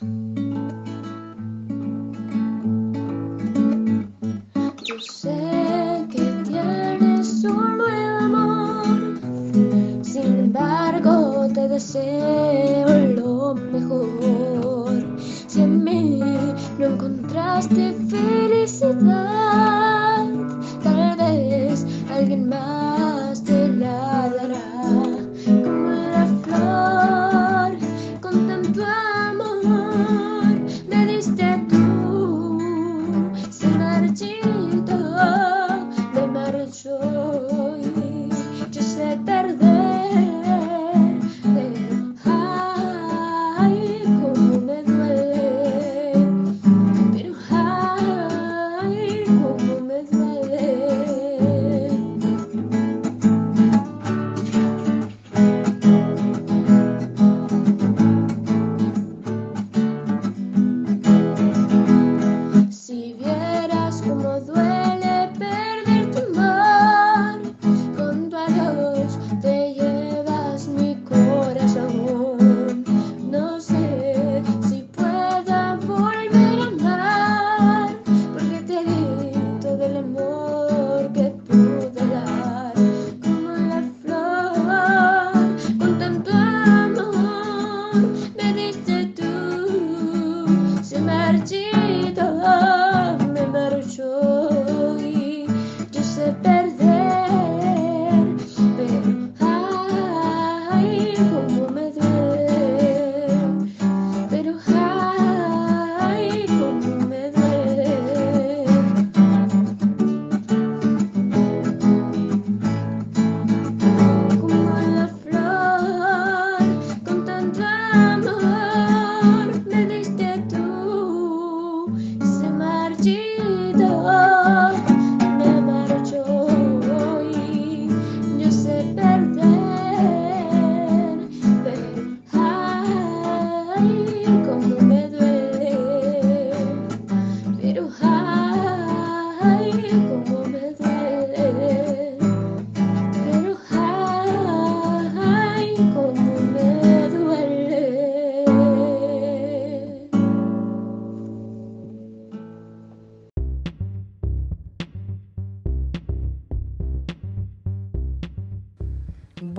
Yo sé que tienes un nuevo amor, sin embargo te deseo lo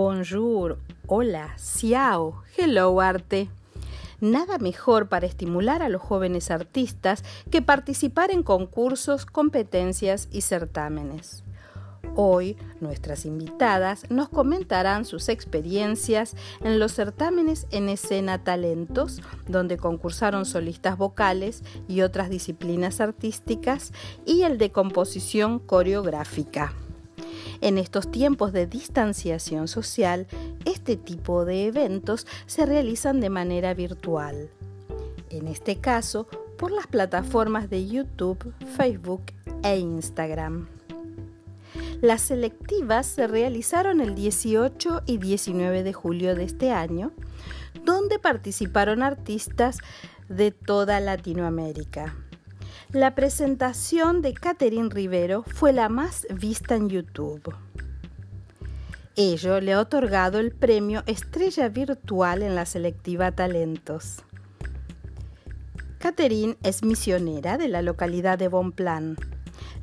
Bonjour, hola, ciao, hello arte. Nada mejor para estimular a los jóvenes artistas que participar en concursos, competencias y certámenes. Hoy nuestras invitadas nos comentarán sus experiencias en los certámenes en escena talentos, donde concursaron solistas vocales y otras disciplinas artísticas, y el de composición coreográfica. En estos tiempos de distanciación social, este tipo de eventos se realizan de manera virtual. En este caso, por las plataformas de YouTube, Facebook e Instagram. Las selectivas se realizaron el 18 y 19 de julio de este año, donde participaron artistas de toda Latinoamérica. La presentación de Catherine Rivero fue la más vista en YouTube. Ello le ha otorgado el premio Estrella Virtual en la selectiva Talentos. Catherine es misionera de la localidad de Bonplan.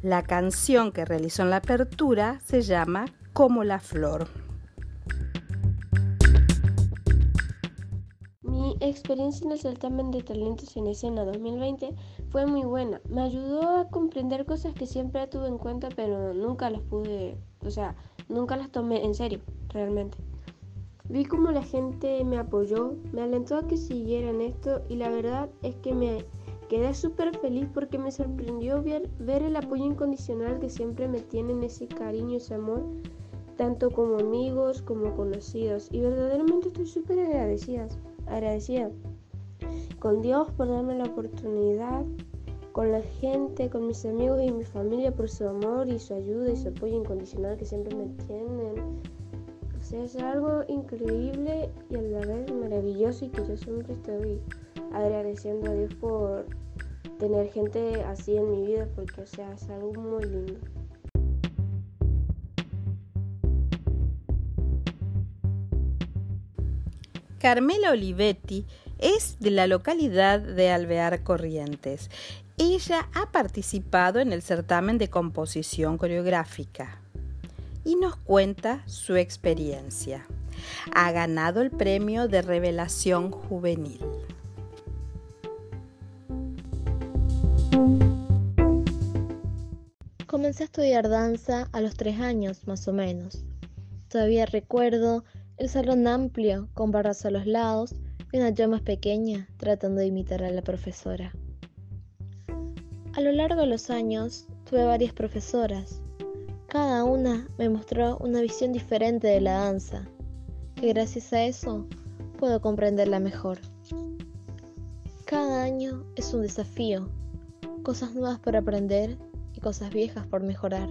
La canción que realizó en la apertura se llama Como la Flor. Mi experiencia en el certamen de talentos en escena 2020 fue muy buena. Me ayudó a comprender cosas que siempre tuve en cuenta, pero nunca las pude, o sea, nunca las tomé en serio, realmente. Vi cómo la gente me apoyó, me alentó a que siguiera en esto y la verdad es que me quedé súper feliz porque me sorprendió ver, ver el apoyo incondicional que siempre me tienen, ese cariño, ese amor, tanto como amigos como conocidos. Y verdaderamente estoy súper agradecida, agradecida con Dios por darme la oportunidad, con la gente, con mis amigos y mi familia por su amor y su ayuda y su apoyo incondicional que siempre me tienen. O sea, es algo increíble y a la vez maravilloso y que yo siempre estoy agradeciendo a Dios por tener gente así en mi vida porque, o sea, es algo muy lindo. Carmela Olivetti Es de la localidad de Alvear Corrientes. Ella ha participado en el certamen de composición coreográfica y nos cuenta su experiencia. Ha ganado el premio de revelación juvenil. Comencé a estudiar danza a los tres años, más o menos. Todavía recuerdo el salón amplio, con barras a los lados y una yo más pequeña tratando de imitar a la profesora. A lo largo de los años tuve varias profesoras. Cada una me mostró una visión diferente de la danza, que gracias a eso puedo comprenderla mejor. Cada año es un desafío, cosas nuevas por aprender y cosas viejas por mejorar.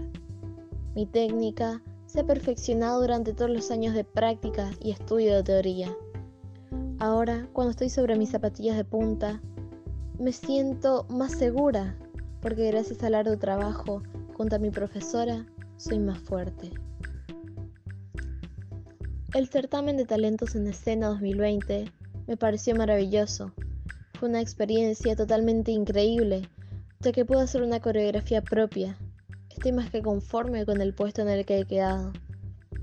Mi técnica se ha perfeccionado durante todos los años de práctica y estudio de teoría. Ahora, cuando estoy sobre mis zapatillas de punta, me siento más segura porque gracias al arduo trabajo junto a mi profesora soy más fuerte. El certamen de talentos en escena 2020 me pareció maravilloso. Fue una experiencia totalmente increíble, ya que pude hacer una coreografía propia. Estoy más que conforme con el puesto en el que he quedado.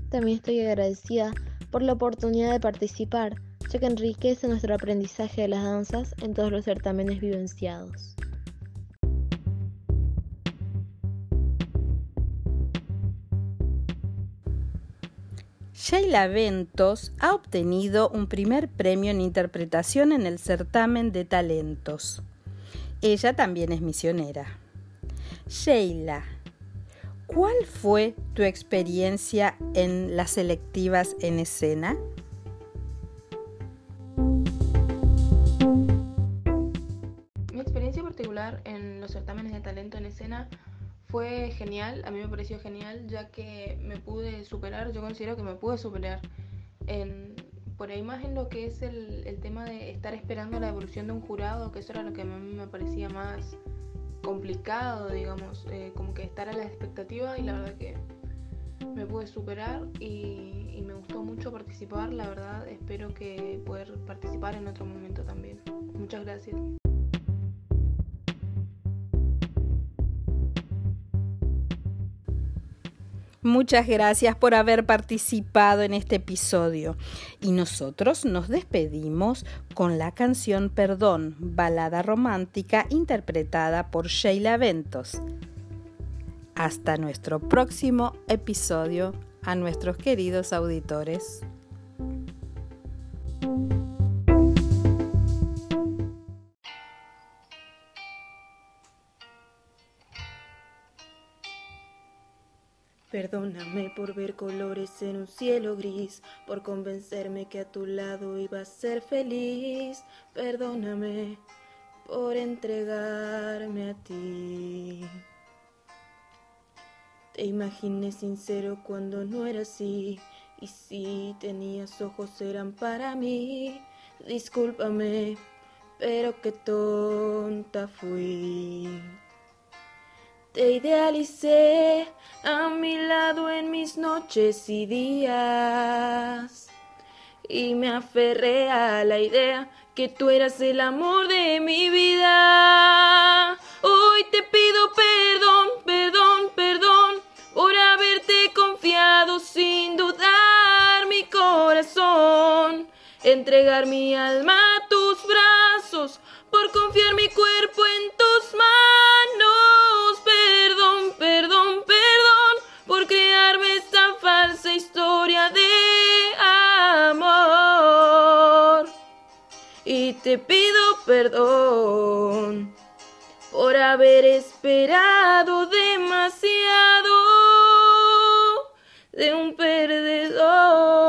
También estoy agradecida por la oportunidad de participar, ya que enriquece nuestro aprendizaje de las danzas en todos los certámenes vivenciados. Sheila Ventos ha obtenido un primer premio en interpretación en el certamen de talentos. Ella también es misionera. Sheila, ¿cuál fue tu experiencia en las selectivas en escena? Mi experiencia particular en los certámenes de talento en escena fue genial, a mí me pareció genial, ya que me pude superar, yo considero que me pude superar en, por ahí más en lo que es el, el tema de estar esperando la evolución de un jurado, que eso era lo que a mí me parecía más complicado, digamos, eh, como que estar a la expectativa y la verdad que me pude superar y, y me gustó mucho participar, la verdad espero que poder participar en otro momento también. Muchas gracias. Muchas gracias por haber participado en este episodio. Y nosotros nos despedimos con la canción Perdón, balada romántica interpretada por Sheila Ventos. Hasta nuestro próximo episodio a nuestros queridos auditores. Perdóname por ver colores en un cielo gris, por convencerme que a tu lado iba a ser feliz. Perdóname por entregarme a ti. Te imaginé sincero cuando no era así, y si tenías ojos eran para mí. Discúlpame, pero qué tonta fui. Te idealicé a mi lado en mis noches y días. Y me aferré a la idea que tú eras el amor de mi vida. Hoy te pido perdón, perdón, perdón por haberte confiado sin dudar mi corazón. Entregar mi alma a tus brazos por confiar mi cuerpo en te pido perdón por haber esperado demasiado de un perdedor.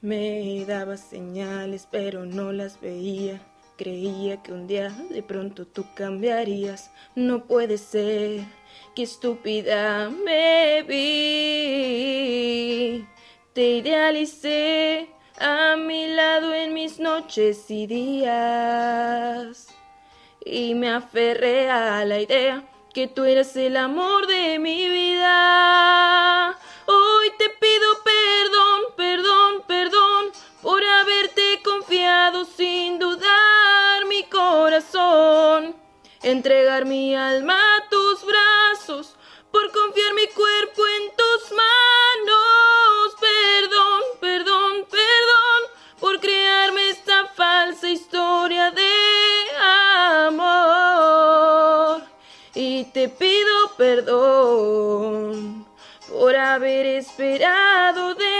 Me daba señales, pero no las veía. Creía que un día de pronto tú cambiarías. No puede ser, qué estúpida me vi. Te idealicé a mi lado en mis noches y días. Y me aferré a la idea que tú eras el amor de mi vida. Hoy te pido perdón, perdón, perdón por haberte confiado sin dudar mi corazón, entregar mi alma. Te pido perdón por haber esperado de